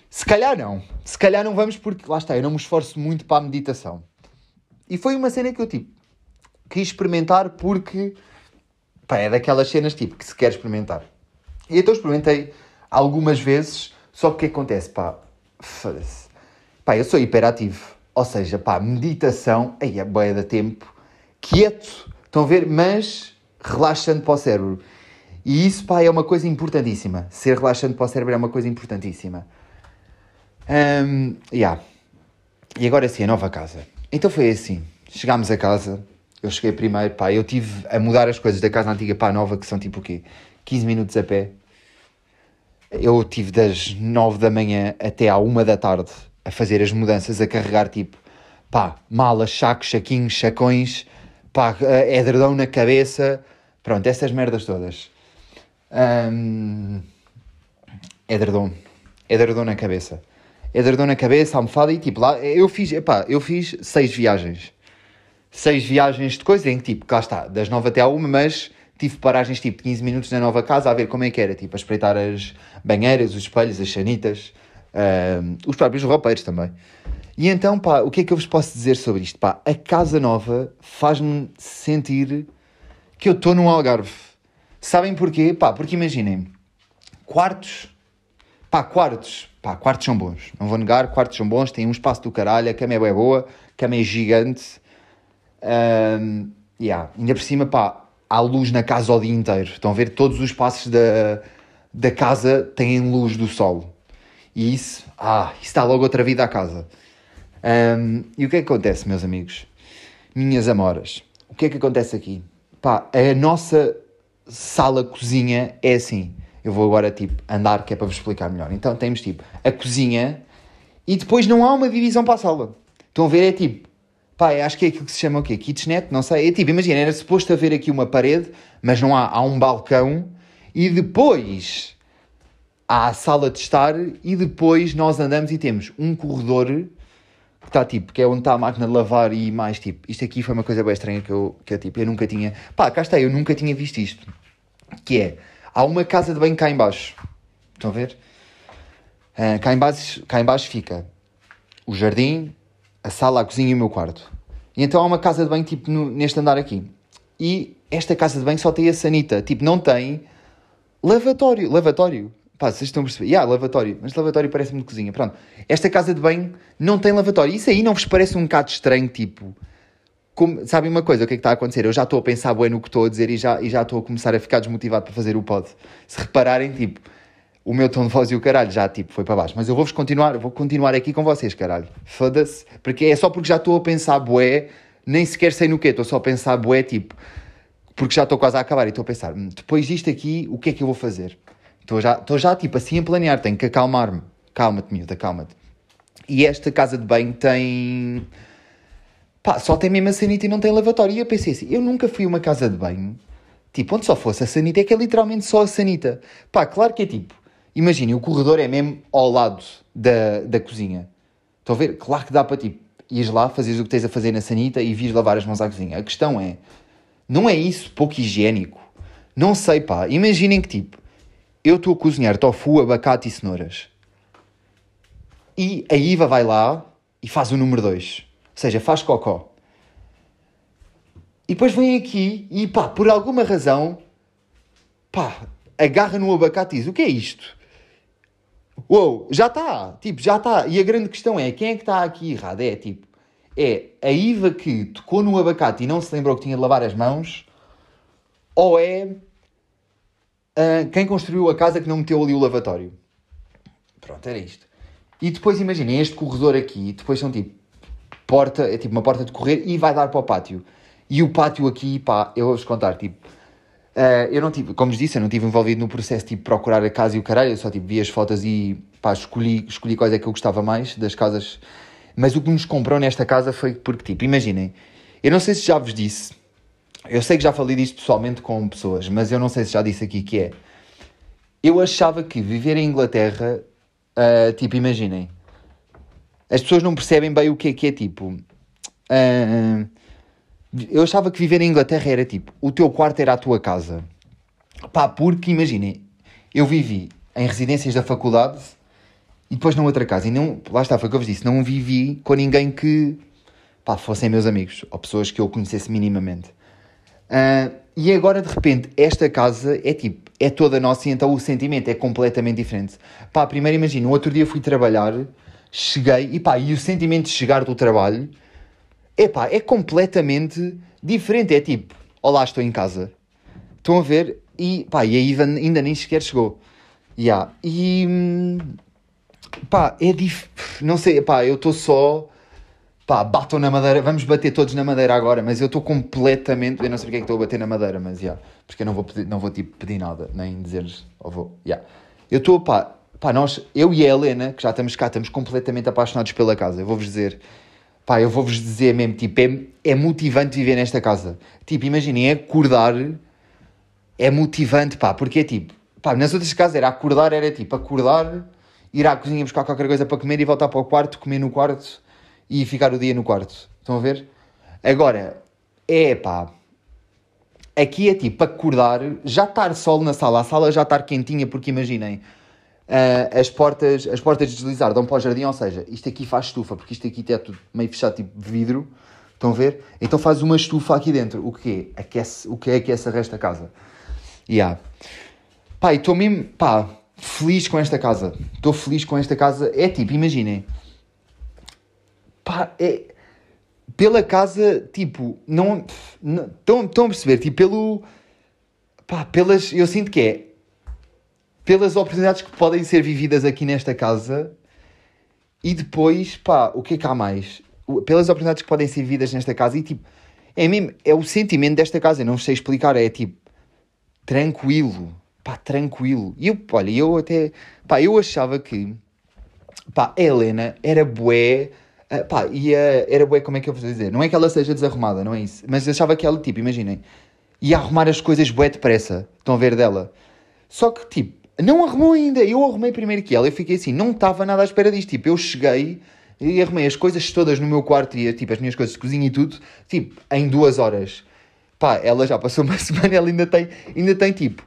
Speaker 1: se calhar não. Se calhar não vamos porque, lá está, eu não me esforço muito para a meditação. E foi uma cena que eu, tipo, quis experimentar porque, pá, é daquelas cenas, tipo, que se quer experimentar. E então experimentei algumas vezes, só que o que acontece, pá, foda-se. Pá, eu sou hiperativo. Ou seja, pá, meditação, aí é boia da tempo, quieto, estão a ver, mas relaxando para o cérebro. E isso, pá, é uma coisa importantíssima. Ser relaxante para o cérebro é uma coisa importantíssima. Um, yeah. E agora sim, a nova casa. Então foi assim. Chegámos a casa. Eu cheguei primeiro, pá. Eu tive a mudar as coisas da casa antiga para a nova, que são tipo o quê? 15 minutos a pé. Eu tive das 9 da manhã até à 1 da tarde a fazer as mudanças, a carregar tipo, pá, malas, sacos, saquinhos, sacões, pá, edredão na cabeça. Pronto, essas merdas todas. Um, edredom. Na cabeça. Edredom na cabeça, almofada e tipo lá. Eu fiz, epá, eu fiz seis viagens. Seis viagens de coisa em que tipo, cá está, das nove até à uma, mas tive paragens tipo de 15 minutos na nova casa a ver como é que era, tipo, a espreitar as banheiras, os espelhos, as chanitas, um, os próprios roupeiros também. E então, pá, o que é que eu vos posso dizer sobre isto? Pá, a casa nova faz-me sentir que eu estou num Algarve Sabem porquê? Pá, porque imaginem, quartos. Pá, quartos. Pá, quartos são bons. Não vou negar, quartos são bons. Tem um espaço do caralho, a cama é boa, a cama é gigante. Um, yeah. Ainda por cima, pá, há luz na casa o dia inteiro. Estão a ver? Todos os espaços da, da casa têm luz do sol. E isso, ah, isso dá logo outra vida à casa. Um, e o que é que acontece, meus amigos? Minhas amoras. O que é que acontece aqui? Pá, a nossa sala-cozinha é assim. Eu vou agora, tipo, andar, que é para vos explicar melhor. Então, temos, tipo, a cozinha e depois não há uma divisão para a sala. Estão a ver? É tipo, pá, acho que é aquilo que se chama o quê? Kitchenette? Não sei. É tipo, imagina, era suposto haver aqui uma parede, mas não há. Há um balcão e depois há a sala de estar e depois nós andamos e temos um corredor que está tipo, que é onde está a máquina de lavar e mais tipo, isto aqui foi uma coisa bem estranha que eu, que eu tipo, eu nunca tinha, pá, cá está, eu nunca tinha visto isto, que é, há uma casa de banho cá em baixo, estão a ver? Uh, cá, em baixo, cá em baixo fica o jardim, a sala, a cozinha e o meu quarto. E então há uma casa de banho tipo no, neste andar aqui. E esta casa de banho só tem a sanita, tipo, não tem lavatório, lavatório. Pá, vocês estão a perceber? Yeah, lavatório. Mas lavatório parece-me de cozinha. Pronto. Esta casa de banho não tem lavatório. Isso aí não vos parece um bocado estranho, tipo... Como, sabem uma coisa, o que é que está a acontecer? Eu já estou a pensar bem no que estou a dizer e já, e já estou a começar a ficar desmotivado para fazer o pod. Se repararem, tipo, o meu tom de voz e o caralho já, tipo, foi para baixo. Mas eu vou-vos continuar, vou continuar aqui com vocês, caralho. Foda-se. Porque é só porque já estou a pensar bué, nem sequer sei no quê, estou só a pensar bué, tipo, porque já estou quase a acabar e estou a pensar, hum, depois disto aqui, o que é que eu vou fazer? Estou já, estou já tipo assim a planear, tenho que acalmar-me. Calma-te, miúda, calma-te. E esta casa de banho tem. Pá, só tem mesmo a sanita e não tem lavatório. E eu pensei assim: eu nunca fui a uma casa de banho, tipo, onde só fosse a sanita, é que é literalmente só a sanita. Pá, claro que é tipo, imaginem, o corredor é mesmo ao lado da, da cozinha. Estão a ver? Claro que dá para tipo, ires lá, fazes o que tens a fazer na sanita e vires lavar as mãos à cozinha. A questão é, não é isso pouco higiênico? Não sei, pá. Imaginem que tipo, eu estou a cozinhar tofu, abacate e cenouras. E a Iva vai lá e faz o número 2. Ou seja, faz cocó. E depois vem aqui e pá, por alguma razão, pá, agarra no abacate e diz: O que é isto? Uou, já está, tipo, já está. E a grande questão é: quem é que está aqui errado? É tipo, é a Iva que tocou no abacate e não se lembrou que tinha de lavar as mãos, ou é uh, quem construiu a casa que não meteu ali o lavatório. Pronto, era isto. E depois imaginem este corredor aqui, depois são tipo porta, é tipo uma porta de correr e vai dar para o pátio. E o pátio aqui, pá, eu vou-vos contar, tipo, uh, eu não tive, como vos disse, eu não estive envolvido no processo tipo, procurar a casa e o caralho, eu só tipo, vi as fotos e pá, escolhi, escolhi quais é que eu gostava mais das casas. Mas o que nos comprou nesta casa foi porque, tipo, imaginem, eu não sei se já vos disse, eu sei que já falei disto pessoalmente com pessoas, mas eu não sei se já disse aqui que é. Eu achava que viver em Inglaterra, uh, tipo, imaginem, as pessoas não percebem bem o que é que é tipo. Uh, eu achava que viver em Inglaterra era tipo, o teu quarto era a tua casa. Pá, porque imaginem, eu vivi em residências da faculdade e depois numa outra casa. E não, lá está, foi o que eu vos disse, não vivi com ninguém que pá, fossem meus amigos ou pessoas que eu conhecesse minimamente. Uh, e agora, de repente, esta casa é tipo, é toda nossa e então o sentimento é completamente diferente. Pá, primeiro imagina, outro dia fui trabalhar, cheguei e pá, e o sentimento de chegar do trabalho, é pá, é completamente diferente. É tipo, olá, estou em casa. Estão a ver? E pá, e a Ivan ainda nem sequer chegou. Yeah. E hum, pá, é dif... Não sei, pá, eu estou só pá, batam na madeira, vamos bater todos na madeira agora, mas eu estou completamente, eu não sei porque é que estou a bater na madeira, mas yeah, porque eu não vou pedir, não vou tipo pedir nada, nem dizer-lhes, ou vou, já. Yeah. Eu estou, pá, pá, nós, eu e a Helena, que já estamos cá, estamos completamente apaixonados pela casa, eu vou-vos dizer, pá, eu vou-vos dizer mesmo, tipo, é, é motivante viver nesta casa. Tipo, imaginem, acordar é motivante, pá, porque é tipo, pá, nas outras casas era acordar, era tipo, acordar, ir à cozinha buscar qualquer coisa para comer e voltar para o quarto, comer no quarto, e ficar o dia no quarto. Estão a ver? Agora, é pá. Aqui é tipo acordar, já estar sol na sala, a sala já estar quentinha, porque imaginem, uh, as, portas, as portas de deslizar dão para o jardim, ou seja, isto aqui faz estufa, porque isto aqui é tudo meio fechado, tipo vidro, estão a ver? Então faz uma estufa aqui dentro, o que Aquece, o que é que aquece a resta casa? Yeah. Pá, e estou mesmo, pá, feliz com esta casa. Estou feliz com esta casa. É tipo, imaginem. Pá, é. Pela casa, tipo, não. Estão a perceber? Tipo, pelo. Pá, pelas. Eu sinto que é. Pelas oportunidades que podem ser vividas aqui nesta casa. E depois, pá, o que é que há mais? Pelas oportunidades que podem ser vividas nesta casa. E tipo. É mesmo. É o sentimento desta casa. Eu não sei explicar. É tipo. Tranquilo pá, tranquilo. E eu, olha, eu até, pá, eu achava que, pá, a Helena era bué, uh, pá, ia, era bué, como é que eu vou dizer? Não é que ela seja desarrumada, não é isso, mas achava que ela, tipo, imaginem, ia arrumar as coisas bué depressa, estão a ver dela. Só que, tipo, não arrumou ainda, eu arrumei primeiro que ela, eu fiquei assim, não estava nada à espera disto, tipo, eu cheguei e arrumei as coisas todas no meu quarto e, tipo, as minhas coisas de cozinha e tudo, tipo, em duas horas. Pá, ela já passou uma semana, ela ainda tem, ainda tem, tipo,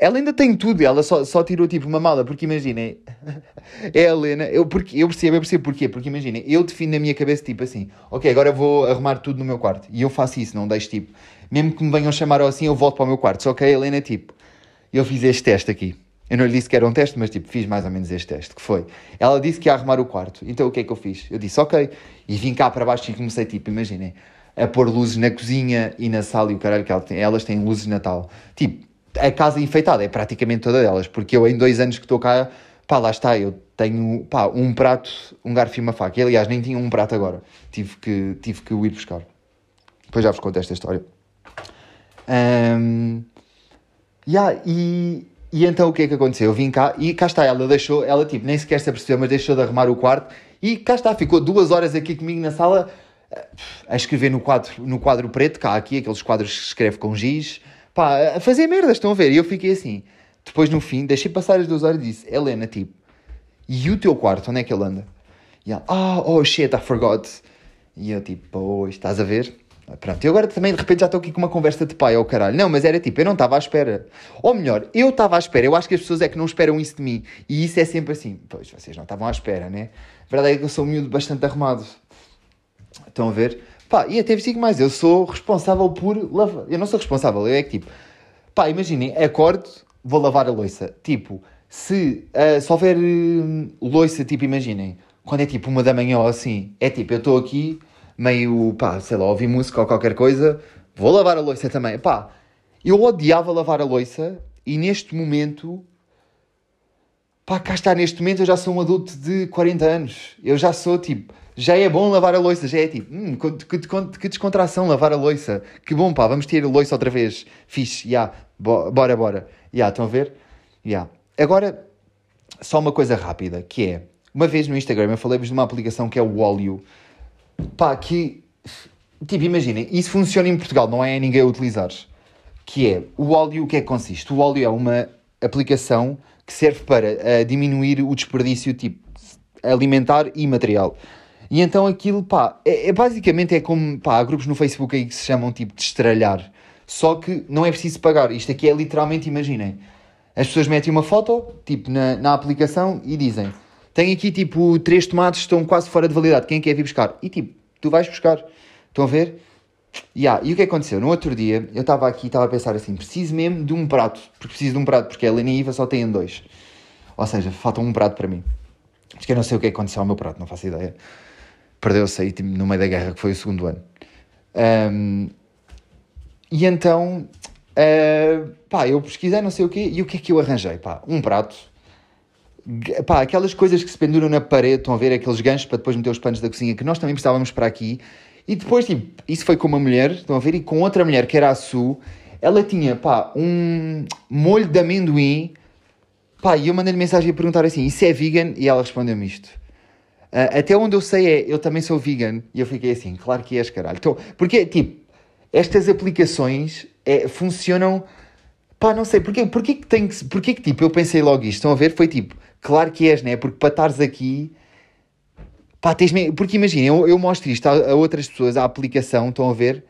Speaker 1: ela ainda tem tudo, ela só, só tirou tipo uma mala, porque imaginem, é a Helena, eu, porque, eu percebo, eu percebo porquê, porque imaginem, eu defino na minha cabeça tipo assim, ok, agora vou arrumar tudo no meu quarto, e eu faço isso, não deixo tipo, mesmo que me venham chamar assim, eu volto para o meu quarto, só que a Helena tipo, eu fiz este teste aqui, eu não lhe disse que era um teste, mas tipo, fiz mais ou menos este teste, que foi, ela disse que ia arrumar o quarto, então o que é que eu fiz? Eu disse, ok, e vim cá para baixo e comecei tipo, imaginem, a pôr luzes na cozinha e na sala e o caralho que ela tem, elas têm luzes de Natal, tipo, a casa enfeitada é praticamente toda delas, porque eu em dois anos que estou cá, pá, lá está, eu tenho pá, um prato, um garfo e uma faca. E, aliás, nem tinha um prato agora, tive que, tive que o ir buscar. Depois já vos conto esta história. Um, yeah, e, e então o que é que aconteceu? Eu vim cá e cá está, ela deixou, ela tipo, nem sequer se apercebeu, mas deixou de arrumar o quarto e cá está, ficou duas horas aqui comigo na sala a escrever no quadro, no quadro preto, cá aqui, aqueles quadros que se escreve com giz, pá, a fazer merdas, estão a ver? E eu fiquei assim. Depois, no fim, deixei passar as duas horas e disse: Helena, tipo, e o teu quarto, onde é que ele anda? E ela, ah, oh, oh shit, I forgot. E eu, tipo, pois, estás a ver? Pronto, e agora também de repente já estou aqui com uma conversa de pai, ao oh, caralho. Não, mas era tipo, eu não estava à espera. Ou melhor, eu estava à espera. Eu acho que as pessoas é que não esperam isso de mim. E isso é sempre assim. Pois, vocês não estavam à espera, né? A verdade é que eu sou um miúdo bastante arrumado. Estão a ver? Pá, e até digo mais, eu sou responsável por lavar. Eu não sou responsável, eu é que tipo, pá, imaginem, acordo, vou lavar a louça. Tipo, se, uh, se houver uh, louça, tipo, imaginem, quando é tipo uma da manhã ou assim, é tipo, eu estou aqui, meio, pá, sei lá, ouvi música ou qualquer coisa, vou lavar a louça também. Pá, eu odiava lavar a louça e neste momento, pá, cá está, neste momento eu já sou um adulto de 40 anos. Eu já sou tipo já é bom lavar a louça, já é tipo, hum, que, que, que, descontração lavar a louça, que bom pá, vamos ter a louça outra vez, fixe, já, yeah. bora, bora, já, yeah, estão a ver? Yeah. Agora, só uma coisa rápida, que é, uma vez no Instagram eu falei-vos de uma aplicação que é o óleo, pá, que, tipo, imaginem, isso funciona em Portugal, não é ninguém a utilizar, que é, o óleo, o que é que consiste? O óleo é uma aplicação que serve para uh, diminuir o desperdício, tipo, alimentar e material. E então aquilo, pá, é, é, basicamente é como, pá, há grupos no Facebook aí que se chamam tipo de estralhar. Só que não é preciso pagar. Isto aqui é literalmente, imaginem, as pessoas metem uma foto, tipo, na, na aplicação e dizem: Tenho aqui, tipo, três tomates estão quase fora de validade, quem quer vir buscar? E tipo, tu vais buscar. Estão a ver? Yeah. E o que aconteceu? No outro dia, eu estava aqui e estava a pensar assim: preciso mesmo de um prato. Porque preciso de um prato, porque a Helena e a Iva só têm dois. Ou seja, falta um prato para mim. Porque eu não sei o que aconteceu ao meu prato, não faço ideia perdeu-se aí tipo, no meio da guerra, que foi o segundo ano. Um, e então, uh, pá, eu pesquisei não sei o quê, e o que é que eu arranjei? Pá, um prato, pá, aquelas coisas que se penduram na parede, estão a ver aqueles ganchos para depois meter os panos da cozinha, que nós também precisávamos para aqui, e depois, tipo, isso foi com uma mulher, estão a ver, e com outra mulher, que era a Su, ela tinha, pá, um molho de amendoim, pá, e eu mandei-lhe mensagem a perguntar assim, isso é vegan? E ela respondeu-me isto. Uh, até onde eu sei é, eu também sou vegan. E eu fiquei assim, claro que és, caralho. Então, porque, tipo, estas aplicações é, funcionam... Pá, não sei, porquê, porquê que tem que... Porquê que, tipo, eu pensei logo isto, estão a ver? Foi tipo, claro que és, né? Porque para estares aqui... Pá, tens Porque imagina, eu, eu mostro isto a, a, outras pessoas, a aplicação, estão a ver?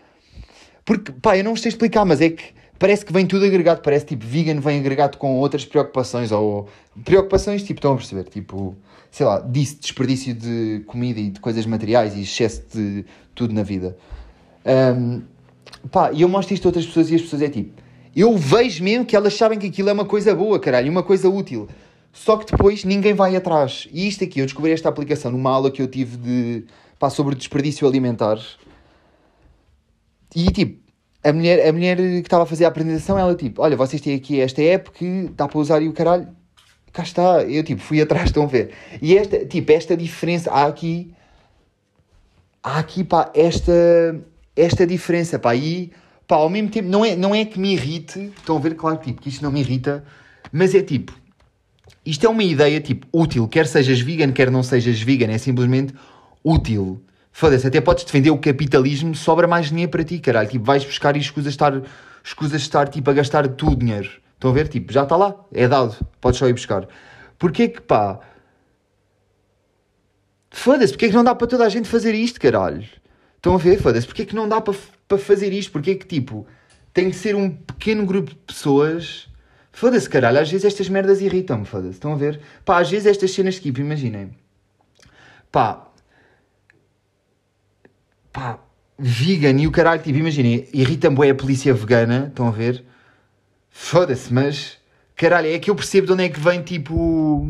Speaker 1: Porque, pá, eu não sei explicar, mas é que parece que vem tudo agregado. Parece, tipo, vegan vem agregado com outras preocupações, ou... Preocupações, tipo, estão a perceber? Tipo sei lá, disse desperdício de comida e de coisas materiais e excesso de tudo na vida. Um, pá, e eu mostro isto a outras pessoas e as pessoas é tipo, Eu vejo mesmo que elas sabem que aquilo é uma coisa boa, caralho, uma coisa útil. Só que depois ninguém vai atrás. E isto aqui, eu descobri esta aplicação numa aula que eu tive de, pá, sobre desperdício alimentar. E tipo, a mulher, a mulher que estava a fazer a apresentação, ela tipo, olha, vocês têm aqui esta app que dá para usar e o caralho, cá está. Eu tipo, fui atrás, estão a ver. E esta, tipo, esta diferença, há aqui, há aqui, pá, esta, esta diferença, pá, e, pá, ao mesmo tempo, não é, não é que me irrite, estão a ver, claro, tipo, que isto não me irrita, mas é tipo, isto é uma ideia, tipo, útil, quer sejas vegan, quer não sejas vegan, é simplesmente útil. Foda-se, até podes defender o capitalismo, sobra mais dinheiro para ti, caralho. Tipo, vais buscar e escusas estar, escusas estar tipo, a gastar tu dinheiro. Estão a ver? Tipo, já está lá, é dado, podes só ir buscar. Porquê que, pá... Foda-se, porquê que não dá para toda a gente fazer isto, caralho? Estão a ver? Foda-se, porquê que não dá para, para fazer isto? Porquê que, tipo, tem que ser um pequeno grupo de pessoas... Foda-se, caralho, às vezes estas merdas irritam-me, foda-se. Estão a ver? Pá, às vezes estas cenas, tipo, imaginem. Pá, pá, vegan e o caralho, tipo, imaginem, irrita-me bem a polícia vegana, estão a ver? Foda-se, mas caralho, é que eu percebo de onde é que vem, tipo,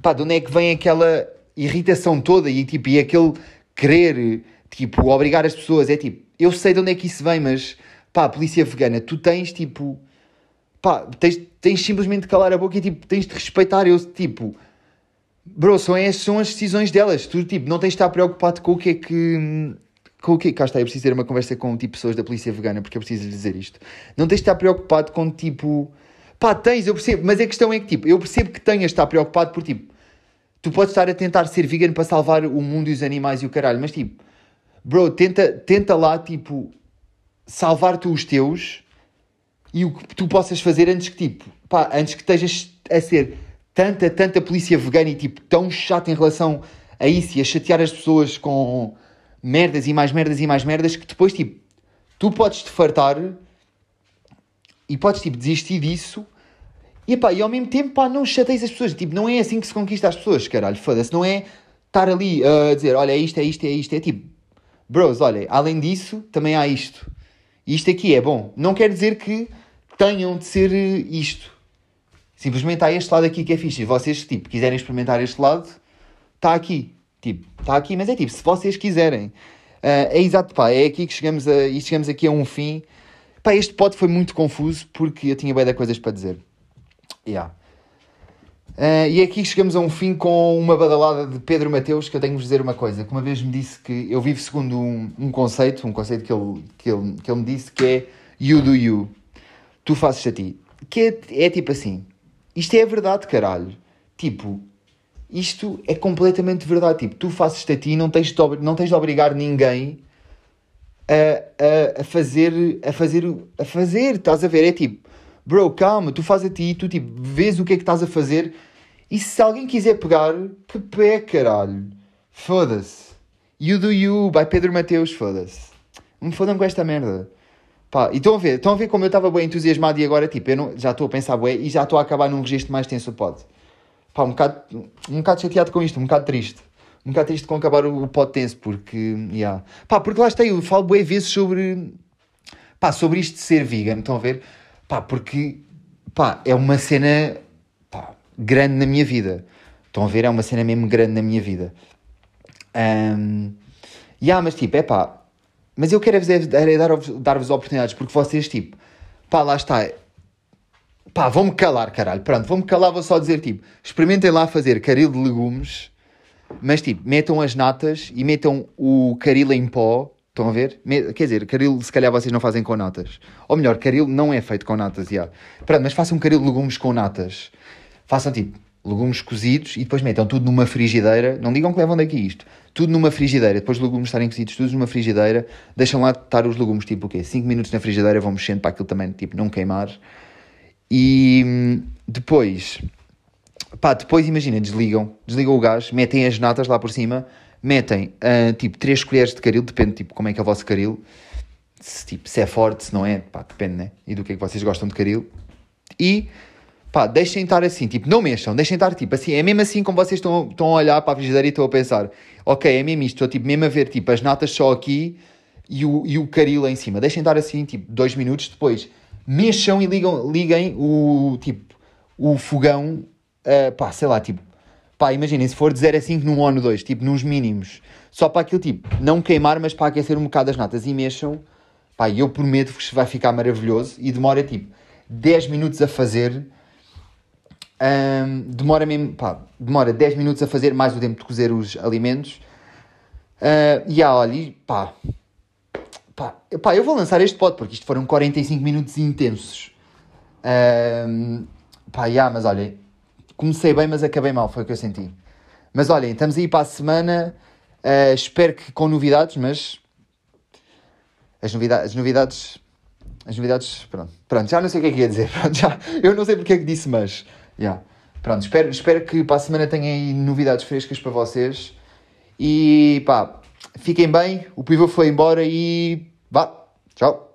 Speaker 1: pá, de onde é que vem aquela irritação toda e, tipo, e aquele querer, tipo, obrigar as pessoas, é tipo, eu sei de onde é que isso vem, mas, pá, polícia vegana, tu tens, tipo, pá, tens, tens simplesmente de calar a boca e, tipo, tens de respeitar, eu, tipo, Bro, são, as, são as decisões delas. Tu, tipo, não tens de estar preocupado com o que é que. Com o que Cá está, eu preciso ter uma conversa com, tipo, pessoas da polícia vegana, porque eu preciso lhe dizer isto. Não tens de estar preocupado com, tipo... Pá, tens, eu percebo. Mas a questão é que, tipo, eu percebo que tenhas de estar preocupado por, tipo... Tu podes estar a tentar ser vegan para salvar o mundo e os animais e o caralho, mas, tipo... Bro, tenta, tenta lá, tipo... Salvar tu os teus... E o que tu possas fazer antes que, tipo... Pá, antes que estejas a ser tanta, tanta polícia vegana e tipo tão chato em relação a isso e a chatear as pessoas com merdas e mais merdas e mais merdas que depois tipo tu podes te fartar e podes tipo desistir disso. E, pá, e ao mesmo tempo pá, não chateias as pessoas. Tipo não é assim que se conquista as pessoas caralho. Foda-se não é estar ali a dizer olha é isto é isto é isto. É tipo bros olha além disso também há isto. E isto aqui é bom. Não quer dizer que tenham de ser isto Simplesmente há este lado aqui que é fixe. E vocês, tipo, quiserem experimentar este lado, está aqui. Tipo, está aqui. Mas é tipo, se vocês quiserem. Uh, é exato, pá. É aqui que chegamos, a, e chegamos aqui a um fim. Pá, este pod foi muito confuso porque eu tinha bem de coisas para dizer. Yeah. Uh, e é aqui chegamos a um fim com uma badalada de Pedro Mateus que eu tenho de dizer uma coisa. Que uma vez me disse que eu vivo segundo um, um conceito, um conceito que ele, que, ele, que ele me disse que é You do you. Tu fazes a ti. Que é, é tipo assim isto é verdade, caralho. Tipo, isto é completamente verdade. Tipo, tu fazes-te a ti não tens de, não tens de obrigar ninguém a, a, a fazer, a fazer, a fazer, estás a ver? É tipo, bro, calma, tu fazes a ti, tu tipo, vês o que é que estás a fazer e se alguém quiser pegar, que pé, caralho. Foda-se. You do you, by Pedro Mateus, foda-se. Me fodam com esta merda. Pá, e estão a ver, estão a ver como eu estava bem entusiasmado e agora, tipo, eu não, já estou a pensar bué e já estou a acabar num registro mais tenso pod. Pá, um bocado, um bocado chateado com isto, um bocado triste. Um bocado triste com acabar o, o pod tenso, porque, yeah. Pá, porque lá está, eu falo bué vezes sobre, pá, sobre isto de ser vegan, estão a ver? Pá, porque, pá, é uma cena, pá, grande na minha vida. Estão a ver? É uma cena mesmo grande na minha vida. Um, yeah, mas tipo, é pá, mas eu quero dar-vos dar oportunidades, porque vocês, tipo, pá, lá está. Pá, vão-me calar, caralho. Pronto, vão-me calar, vou só dizer, tipo, experimentem lá fazer caril de legumes, mas, tipo, metam as natas e metam o caril em pó. Estão a ver? Quer dizer, caril se calhar vocês não fazem com natas. Ou melhor, caril não é feito com natas, já. Pronto, mas façam caril de legumes com natas. Façam, tipo, legumes cozidos e depois metam tudo numa frigideira. Não digam que levam daqui isto. Tudo numa frigideira. Depois os legumes estarem cozidos, tudo numa frigideira. Deixam lá estar os legumes, tipo o quê? 5 minutos na frigideira, vão mexendo para aquilo também, tipo, não queimar. E hum, depois, pá, depois imagina, desligam, desligam o gás, metem as natas lá por cima, metem, uh, tipo, 3 colheres de caril, depende, tipo, como é que é o vosso caril. Se, tipo, se é forte, se não é, pá, depende, né? E do que é que vocês gostam de caril. E pá, deixem estar assim, tipo, não mexam, deixem estar, tipo, assim, é mesmo assim como vocês estão, estão a olhar para a frigideira e estão a pensar, ok, é mesmo isto, estou, tipo, mesmo a ver, tipo, as natas só aqui e o, e o caril em cima, deixem estar assim, tipo, dois minutos depois, mexam e ligam, liguem o, tipo, o fogão, uh, pá, sei lá, tipo, pá, imaginem, se for de 0 a 5 num 1 ou no 2, tipo, nos mínimos, só para aquilo, tipo, não queimar, mas para aquecer um bocado as natas e mexam, pá, eu prometo-vos que vai ficar maravilhoso e demora, tipo, 10 minutos a fazer, um, demora mesmo, pá, demora 10 minutos a fazer, mais o tempo de cozer os alimentos, uh, e ah, olha, pá, pá, pá, eu vou lançar este pod, porque isto foram 45 minutos intensos, um, pá, yeah, mas olha, comecei bem, mas acabei mal, foi o que eu senti. Mas olhem, estamos aí para a semana. Uh, espero que com novidades, mas as novidades, as novidades, as novidades, pronto, pronto, já não sei o que é que ia dizer, pronto, já, eu não sei porque é que disse, mas, yeah. pronto, espero, espero que para a semana tenha aí novidades frescas para vocês e pá, fiquem bem, o pivô foi embora e vá, tchau.